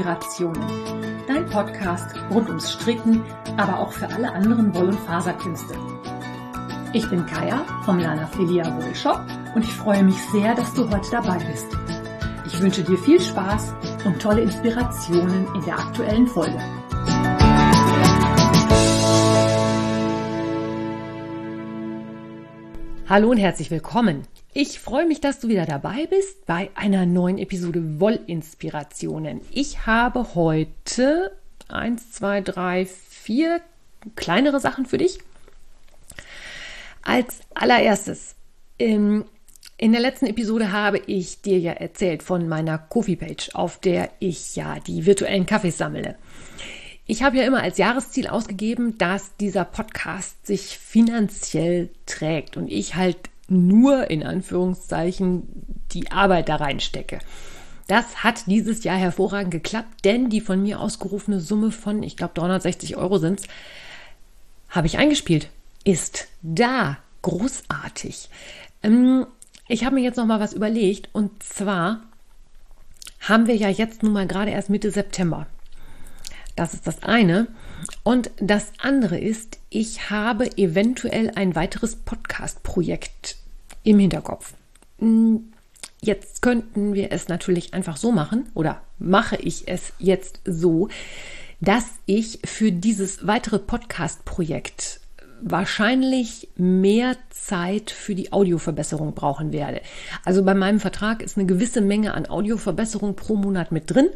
Inspirationen. Dein Podcast rund ums Stricken, aber auch für alle anderen Woll- und Faserkünste. Ich bin Kaya vom Lana Filia Wollshop und ich freue mich sehr, dass du heute dabei bist. Ich wünsche dir viel Spaß und tolle Inspirationen in der aktuellen Folge. Hallo und herzlich willkommen. Ich freue mich, dass du wieder dabei bist bei einer neuen Episode Wollinspirationen. Ich habe heute eins, zwei, drei, vier kleinere Sachen für dich. Als allererstes, in, in der letzten Episode habe ich dir ja erzählt von meiner Coffee-Page, auf der ich ja die virtuellen Kaffees sammle. Ich habe ja immer als Jahresziel ausgegeben, dass dieser Podcast sich finanziell trägt und ich halt nur in Anführungszeichen die Arbeit da reinstecke. Das hat dieses Jahr hervorragend geklappt, denn die von mir ausgerufene Summe von, ich glaube, 360 Euro sind es, habe ich eingespielt. Ist da. Großartig. Ähm, ich habe mir jetzt noch mal was überlegt und zwar haben wir ja jetzt nun mal gerade erst Mitte September. Das ist das eine. Und das andere ist, ich habe eventuell ein weiteres Podcast-Projekt im Hinterkopf. Hm, jetzt könnten wir es natürlich einfach so machen oder mache ich es jetzt so, dass ich für dieses weitere Podcast-Projekt wahrscheinlich mehr Zeit für die Audioverbesserung brauchen werde. Also bei meinem Vertrag ist eine gewisse Menge an Audioverbesserung pro Monat mit drin.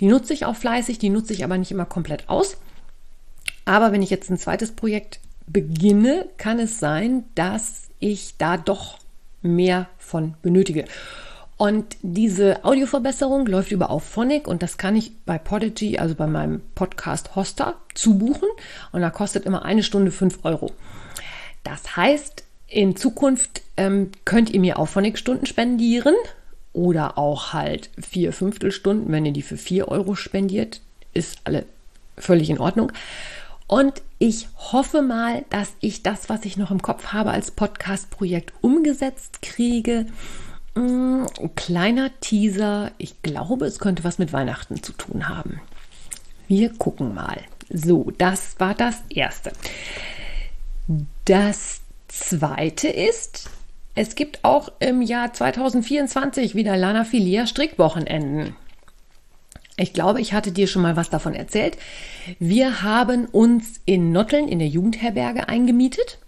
Die nutze ich auch fleißig, die nutze ich aber nicht immer komplett aus. Aber wenn ich jetzt ein zweites Projekt beginne, kann es sein, dass ich da doch mehr von benötige. Und diese Audioverbesserung läuft über auf Phonic und das kann ich bei Podigy, also bei meinem Podcast Hoster, zubuchen. Und da kostet immer eine Stunde fünf Euro. Das heißt, in Zukunft ähm, könnt ihr mir auch Phonic-Stunden spendieren oder auch halt vier Fünftelstunden, wenn ihr die für vier Euro spendiert, ist alle völlig in Ordnung. Und ich hoffe mal, dass ich das, was ich noch im Kopf habe, als Podcast-Projekt umgesetzt kriege. Mm, kleiner Teaser. Ich glaube, es könnte was mit Weihnachten zu tun haben. Wir gucken mal. So, das war das Erste. Das Zweite ist, es gibt auch im Jahr 2024 wieder Lana Filia Strickwochenenden. Ich glaube, ich hatte dir schon mal was davon erzählt. Wir haben uns in Notteln in der Jugendherberge eingemietet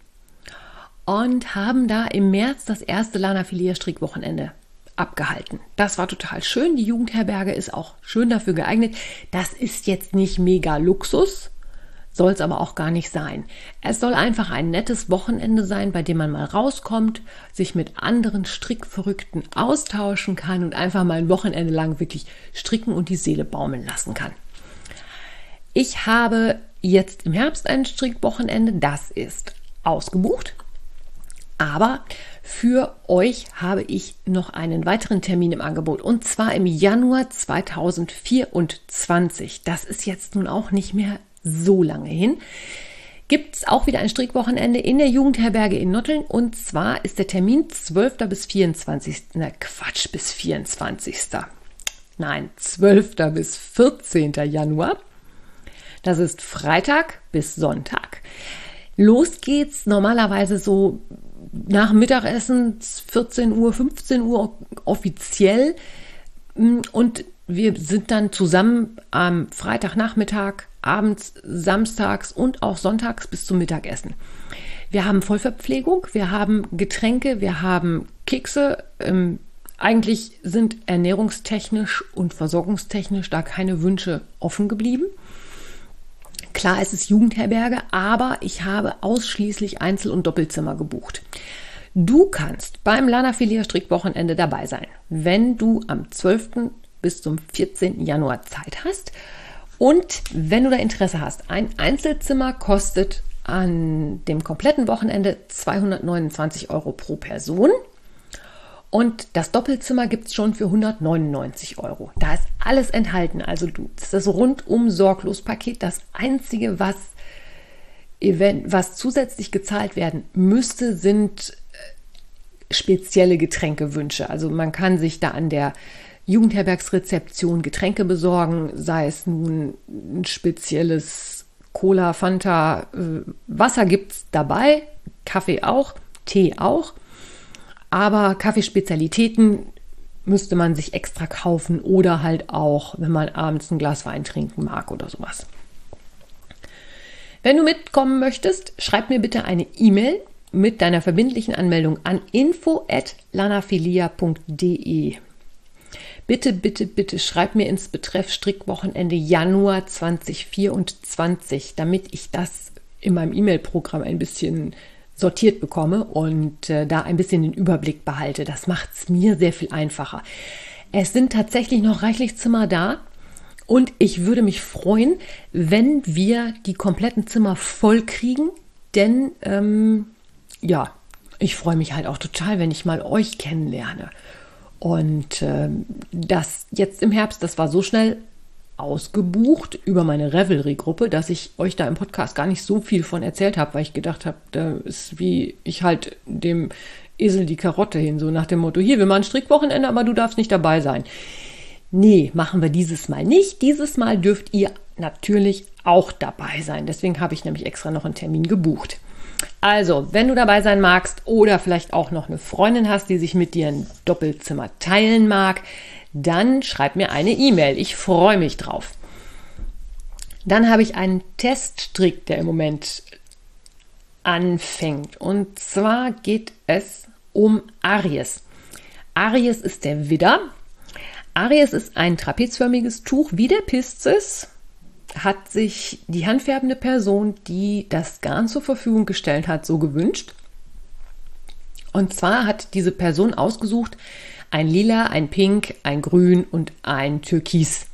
und haben da im März das erste Lana Filia Strickwochenende abgehalten. Das war total schön. Die Jugendherberge ist auch schön dafür geeignet. Das ist jetzt nicht mega Luxus, soll es aber auch gar nicht sein. Es soll einfach ein nettes Wochenende sein, bei dem man mal rauskommt, sich mit anderen Strickverrückten austauschen kann und einfach mal ein Wochenende lang wirklich stricken und die Seele baumeln lassen kann. Ich habe jetzt im Herbst ein Strickwochenende, das ist ausgebucht. Aber für euch habe ich noch einen weiteren Termin im Angebot und zwar im Januar 2024. Das ist jetzt nun auch nicht mehr so lange hin, gibt es auch wieder ein Strickwochenende in der Jugendherberge in Notteln. Und zwar ist der Termin 12. bis 24. Na Quatsch, bis 24. Nein, 12. bis 14. Januar. Das ist Freitag bis Sonntag. Los geht's normalerweise so nach Mittagessen 14 Uhr, 15 Uhr offiziell. Und wir sind dann zusammen am Freitagnachmittag abends, samstags und auch sonntags bis zum Mittagessen. Wir haben Vollverpflegung, wir haben Getränke, wir haben Kekse. Ähm, eigentlich sind ernährungstechnisch und versorgungstechnisch da keine Wünsche offen geblieben. Klar, es ist Jugendherberge, aber ich habe ausschließlich Einzel- und Doppelzimmer gebucht. Du kannst beim Lana Filia Strickwochenende dabei sein, wenn du am 12. bis zum 14. Januar Zeit hast und wenn du da Interesse hast, ein Einzelzimmer kostet an dem kompletten Wochenende 229 Euro pro Person. Und das Doppelzimmer gibt es schon für 199 Euro. Da ist alles enthalten. Also du, das ist das rundum sorglos Paket. Das Einzige, was, was zusätzlich gezahlt werden müsste, sind spezielle Getränkewünsche. Also man kann sich da an der Jugendherbergsrezeption Getränke besorgen, sei es nun ein spezielles Cola, Fanta, äh, Wasser gibt es dabei, Kaffee auch, Tee auch. Aber Kaffeespezialitäten müsste man sich extra kaufen oder halt auch, wenn man abends ein Glas Wein trinken mag oder sowas. Wenn du mitkommen möchtest, schreib mir bitte eine E-Mail mit deiner verbindlichen Anmeldung an info@lanafilia.de. Bitte, bitte, bitte schreib mir ins Betreff Strickwochenende Januar 2024, damit ich das in meinem E-Mail-Programm ein bisschen sortiert bekomme und äh, da ein bisschen den Überblick behalte. Das macht es mir sehr viel einfacher. Es sind tatsächlich noch reichlich Zimmer da und ich würde mich freuen, wenn wir die kompletten Zimmer voll kriegen, denn ähm, ja, ich freue mich halt auch total, wenn ich mal euch kennenlerne. Und äh, das jetzt im Herbst, das war so schnell ausgebucht über meine Revelry-Gruppe, dass ich euch da im Podcast gar nicht so viel von erzählt habe, weil ich gedacht habe, da ist wie ich halt dem Esel die Karotte hin, so nach dem Motto, hier, wir machen Strickwochenende, aber du darfst nicht dabei sein. Nee, machen wir dieses Mal nicht. Dieses Mal dürft ihr natürlich auch dabei sein. Deswegen habe ich nämlich extra noch einen Termin gebucht. Also, wenn du dabei sein magst oder vielleicht auch noch eine Freundin hast, die sich mit dir ein Doppelzimmer teilen mag, dann schreib mir eine E-Mail. Ich freue mich drauf. Dann habe ich einen Teststrick, der im Moment anfängt. Und zwar geht es um Aries. Aries ist der Widder. Aries ist ein trapezförmiges Tuch wie der Pisces, hat sich die handfärbende Person, die das Garn zur Verfügung gestellt hat, so gewünscht. Und zwar hat diese Person ausgesucht, ein Lila, ein Pink, ein Grün und ein Türkis.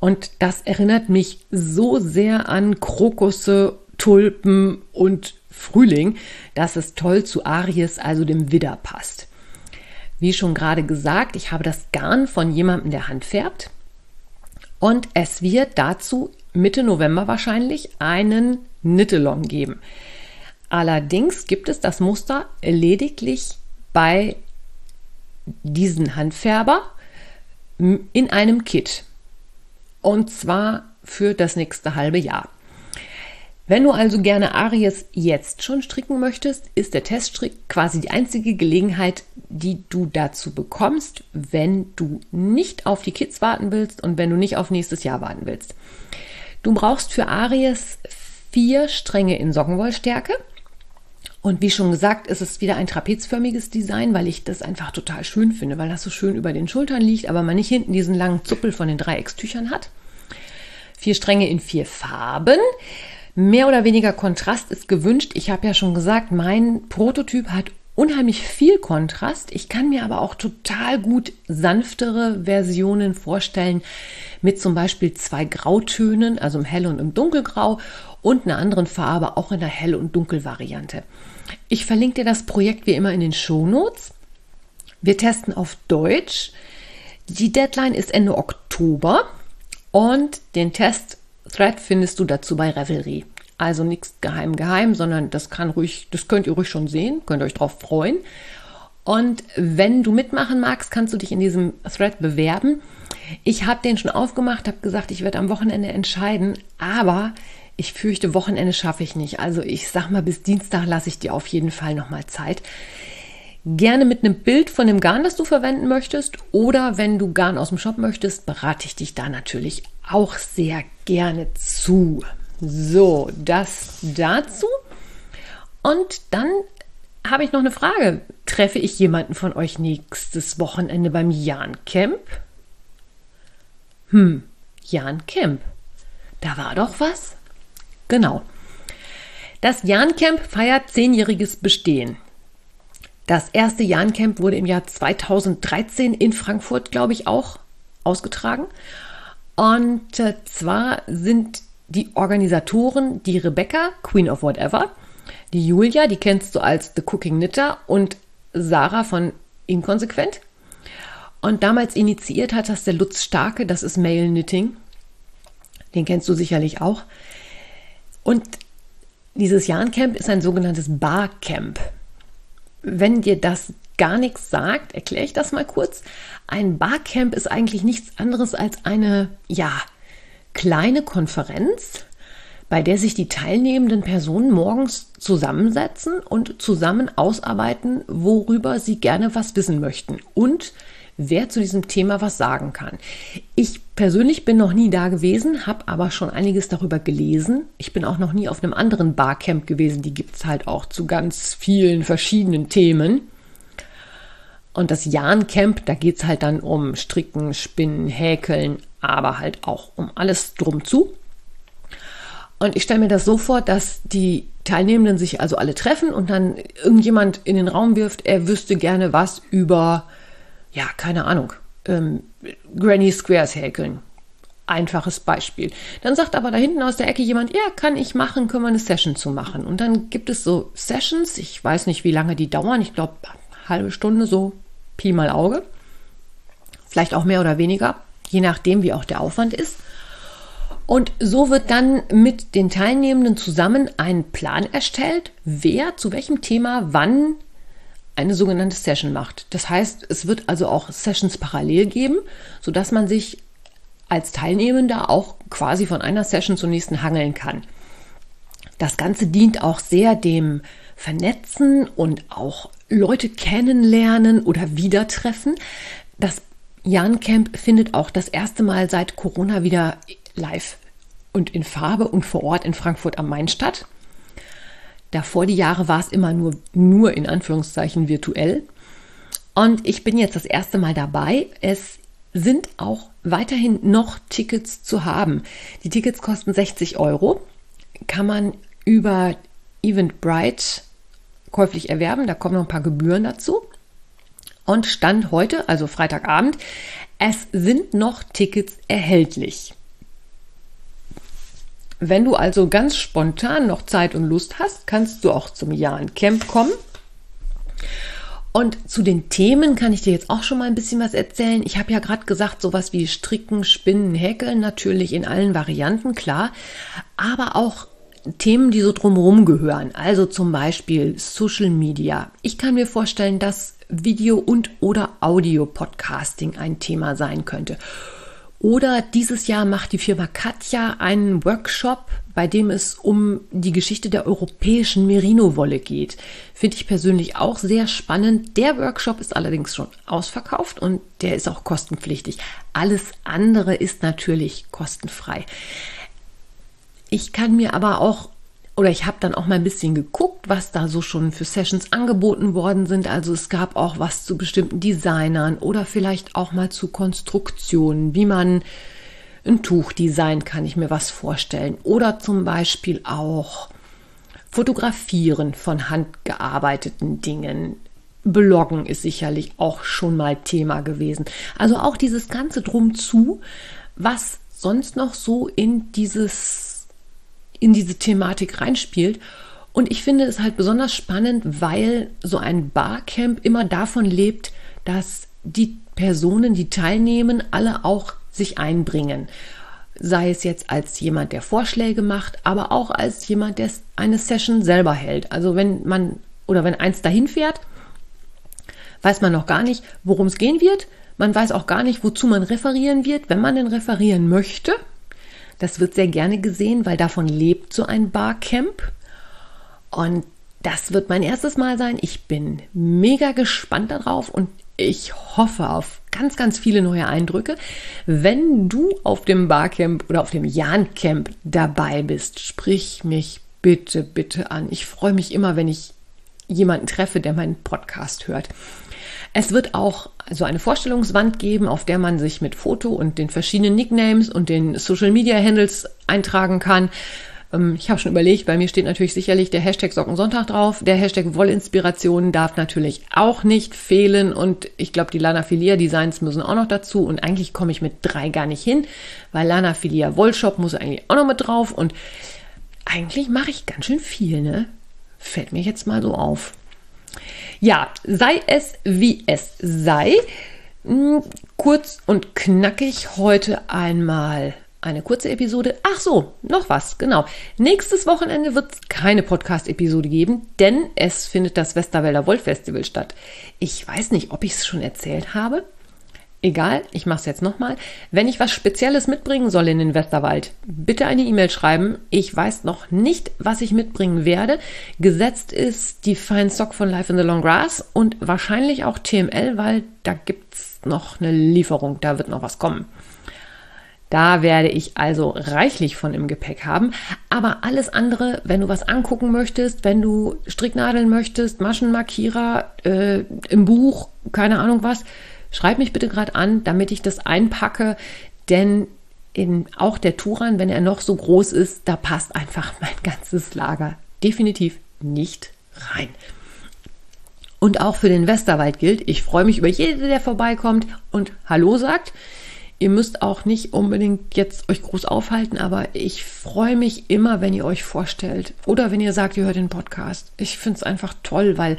Und das erinnert mich so sehr an Krokusse, Tulpen und Frühling, dass es toll zu Aries, also dem Widder, passt. Wie schon gerade gesagt, ich habe das Garn von jemandem, der Hand färbt. Und es wird dazu Mitte November wahrscheinlich einen Nittelong geben. Allerdings gibt es das Muster lediglich bei diesen Handfärber in einem Kit. Und zwar für das nächste halbe Jahr. Wenn du also gerne Aries jetzt schon stricken möchtest, ist der Teststrick quasi die einzige Gelegenheit, die du dazu bekommst, wenn du nicht auf die Kits warten willst und wenn du nicht auf nächstes Jahr warten willst. Du brauchst für Aries vier Stränge in Sockenwollstärke und wie schon gesagt, ist es wieder ein trapezförmiges Design, weil ich das einfach total schön finde, weil das so schön über den Schultern liegt, aber man nicht hinten diesen langen Zuppel von den Dreieckstüchern hat. Vier Stränge in vier Farben. Mehr oder weniger Kontrast ist gewünscht. Ich habe ja schon gesagt, mein Prototyp hat unheimlich viel Kontrast. Ich kann mir aber auch total gut sanftere Versionen vorstellen mit zum Beispiel zwei Grautönen, also im Hell- und im Dunkelgrau und einer anderen Farbe, auch in der Hell- und Dunkelvariante. Ich verlinke dir das Projekt wie immer in den Show Notes. Wir testen auf Deutsch. Die Deadline ist Ende Oktober und den Test-Thread findest du dazu bei Revelry. Also nichts geheim geheim, sondern das kann ruhig, das könnt ihr ruhig schon sehen, könnt euch drauf freuen. Und wenn du mitmachen magst, kannst du dich in diesem Thread bewerben. Ich habe den schon aufgemacht, habe gesagt, ich werde am Wochenende entscheiden, aber ich fürchte, Wochenende schaffe ich nicht. Also ich sag mal, bis Dienstag lasse ich dir auf jeden Fall nochmal Zeit. Gerne mit einem Bild von dem Garn, das du verwenden möchtest. Oder wenn du Garn aus dem Shop möchtest, berate ich dich da natürlich auch sehr gerne zu. So, das dazu. Und dann habe ich noch eine Frage. Treffe ich jemanden von euch nächstes Wochenende beim Jan Camp? Hm, Jan Camp. Da war doch was? Genau. Das Jahn-Camp feiert zehnjähriges Bestehen. Das erste Jahn-Camp wurde im Jahr 2013 in Frankfurt, glaube ich, auch ausgetragen. Und äh, zwar sind die Organisatoren die Rebecca, Queen of Whatever, die Julia, die kennst du als The Cooking Knitter und Sarah von Inkonsequent. Und damals initiiert hat das der Lutz Starke, das ist Male Knitting. Den kennst du sicherlich auch. Und dieses Jahrencamp ist ein sogenanntes Barcamp. Wenn dir das gar nichts sagt, erkläre ich das mal kurz. Ein Barcamp ist eigentlich nichts anderes als eine, ja, kleine Konferenz, bei der sich die teilnehmenden Personen morgens zusammensetzen und zusammen ausarbeiten, worüber sie gerne was wissen möchten und wer zu diesem Thema was sagen kann. Ich persönlich bin noch nie da gewesen, habe aber schon einiges darüber gelesen. Ich bin auch noch nie auf einem anderen Barcamp gewesen. Die gibt es halt auch zu ganz vielen verschiedenen Themen. Und das Jahn-Camp, da geht es halt dann um Stricken, Spinnen, Häkeln, aber halt auch um alles drum zu. Und ich stelle mir das so vor, dass die Teilnehmenden sich also alle treffen und dann irgendjemand in den Raum wirft, er wüsste gerne was über, ja, keine Ahnung, ähm, Granny Squares häkeln. Einfaches Beispiel. Dann sagt aber da hinten aus der Ecke jemand, ja, kann ich machen, können wir eine Session zu machen. Und dann gibt es so Sessions, ich weiß nicht, wie lange die dauern, ich glaube, halbe Stunde so Pi mal Auge. Vielleicht auch mehr oder weniger, je nachdem, wie auch der Aufwand ist. Und so wird dann mit den Teilnehmenden zusammen ein Plan erstellt, wer zu welchem Thema wann eine sogenannte Session macht. Das heißt, es wird also auch Sessions parallel geben, sodass man sich als Teilnehmender auch quasi von einer Session zur nächsten hangeln kann. Das Ganze dient auch sehr dem Vernetzen und auch Leute kennenlernen oder wieder treffen. Das Jan Camp findet auch das erste Mal seit Corona wieder live und in Farbe und vor Ort in Frankfurt am Main statt. Davor die Jahre war es immer nur, nur in Anführungszeichen virtuell. Und ich bin jetzt das erste Mal dabei. Es sind auch weiterhin noch Tickets zu haben. Die Tickets kosten 60 Euro. Kann man über Eventbrite käuflich erwerben. Da kommen noch ein paar Gebühren dazu. Und Stand heute, also Freitagabend, es sind noch Tickets erhältlich. Wenn du also ganz spontan noch Zeit und Lust hast, kannst du auch zum Jahren Camp kommen. Und zu den Themen kann ich dir jetzt auch schon mal ein bisschen was erzählen. Ich habe ja gerade gesagt, sowas wie Stricken, Spinnen, Häkeln natürlich in allen Varianten, klar. Aber auch Themen, die so drumherum gehören, also zum Beispiel Social Media. Ich kann mir vorstellen, dass Video- und oder Audio-Podcasting ein Thema sein könnte. Oder dieses Jahr macht die Firma Katja einen Workshop, bei dem es um die Geschichte der europäischen Merino-Wolle geht. Finde ich persönlich auch sehr spannend. Der Workshop ist allerdings schon ausverkauft und der ist auch kostenpflichtig. Alles andere ist natürlich kostenfrei. Ich kann mir aber auch oder ich habe dann auch mal ein bisschen geguckt, was da so schon für Sessions angeboten worden sind. Also es gab auch was zu bestimmten Designern oder vielleicht auch mal zu Konstruktionen, wie man ein Tuch designt, kann ich mir was vorstellen. Oder zum Beispiel auch Fotografieren von handgearbeiteten Dingen. Bloggen ist sicherlich auch schon mal Thema gewesen. Also auch dieses ganze Drum zu, was sonst noch so in dieses in diese Thematik reinspielt. Und ich finde es halt besonders spannend, weil so ein Barcamp immer davon lebt, dass die Personen, die teilnehmen, alle auch sich einbringen. Sei es jetzt als jemand, der Vorschläge macht, aber auch als jemand, der eine Session selber hält. Also wenn man oder wenn eins dahin fährt, weiß man noch gar nicht, worum es gehen wird. Man weiß auch gar nicht, wozu man referieren wird, wenn man denn referieren möchte. Das wird sehr gerne gesehen, weil davon lebt so ein Barcamp. Und das wird mein erstes Mal sein. Ich bin mega gespannt darauf und ich hoffe auf ganz, ganz viele neue Eindrücke. Wenn du auf dem Barcamp oder auf dem Jahn-Camp dabei bist, sprich mich bitte, bitte an. Ich freue mich immer, wenn ich jemanden treffe, der meinen Podcast hört. Es wird auch so eine Vorstellungswand geben, auf der man sich mit Foto und den verschiedenen Nicknames und den Social Media Handles eintragen kann. Ähm, ich habe schon überlegt, bei mir steht natürlich sicherlich der Hashtag Sockensonntag drauf. Der Hashtag Wollinspiration darf natürlich auch nicht fehlen. Und ich glaube, die Lana Filia Designs müssen auch noch dazu. Und eigentlich komme ich mit drei gar nicht hin, weil Lana Filia Wollshop muss eigentlich auch noch mit drauf. Und eigentlich mache ich ganz schön viel, ne? Fällt mir jetzt mal so auf. Ja, sei es wie es sei. Hm, kurz und knackig heute einmal eine kurze Episode. Ach so, noch was, genau. Nächstes Wochenende wird es keine Podcast-Episode geben, denn es findet das Westerwälder Wolf Festival statt. Ich weiß nicht, ob ich es schon erzählt habe. Egal, ich mache es jetzt nochmal. Wenn ich was Spezielles mitbringen soll in den Westerwald, bitte eine E-Mail schreiben. Ich weiß noch nicht, was ich mitbringen werde. Gesetzt ist die Fine Sock von Life in the Long Grass und wahrscheinlich auch TML, weil da gibt es noch eine Lieferung, da wird noch was kommen. Da werde ich also reichlich von im Gepäck haben. Aber alles andere, wenn du was angucken möchtest, wenn du Stricknadeln möchtest, Maschenmarkierer äh, im Buch, keine Ahnung was, schreib mich bitte gerade an, damit ich das einpacke. Denn in auch der Turan, wenn er noch so groß ist, da passt einfach mein ganzes Lager definitiv nicht rein. Und auch für den Westerwald gilt, ich freue mich über jeden, der vorbeikommt und Hallo sagt. Ihr müsst auch nicht unbedingt jetzt euch groß aufhalten, aber ich freue mich immer, wenn ihr euch vorstellt oder wenn ihr sagt, ihr hört den Podcast. Ich finde es einfach toll, weil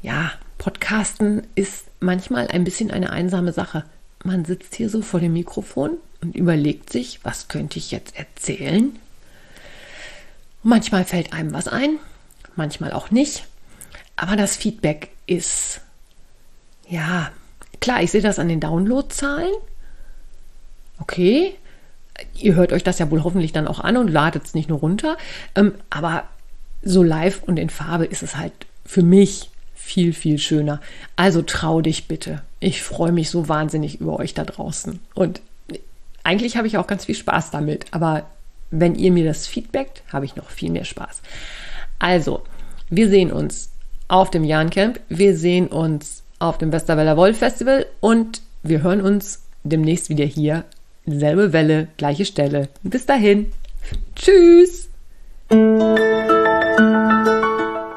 ja, Podcasten ist manchmal ein bisschen eine einsame Sache. Man sitzt hier so vor dem Mikrofon und überlegt sich, was könnte ich jetzt erzählen? Manchmal fällt einem was ein, manchmal auch nicht. Aber das Feedback ist, ja, klar, ich sehe das an den Downloadzahlen. Okay, ihr hört euch das ja wohl hoffentlich dann auch an und ladet es nicht nur runter. Ähm, aber so live und in Farbe ist es halt für mich viel, viel schöner. Also trau dich bitte. Ich freue mich so wahnsinnig über euch da draußen. Und eigentlich habe ich auch ganz viel Spaß damit. Aber wenn ihr mir das feedbackt, habe ich noch viel mehr Spaß. Also, wir sehen uns auf dem Jahrencamp. Wir sehen uns auf dem Westerweller Wolf Festival und wir hören uns demnächst wieder hier. Selbe Welle, gleiche Stelle. Bis dahin. Tschüss.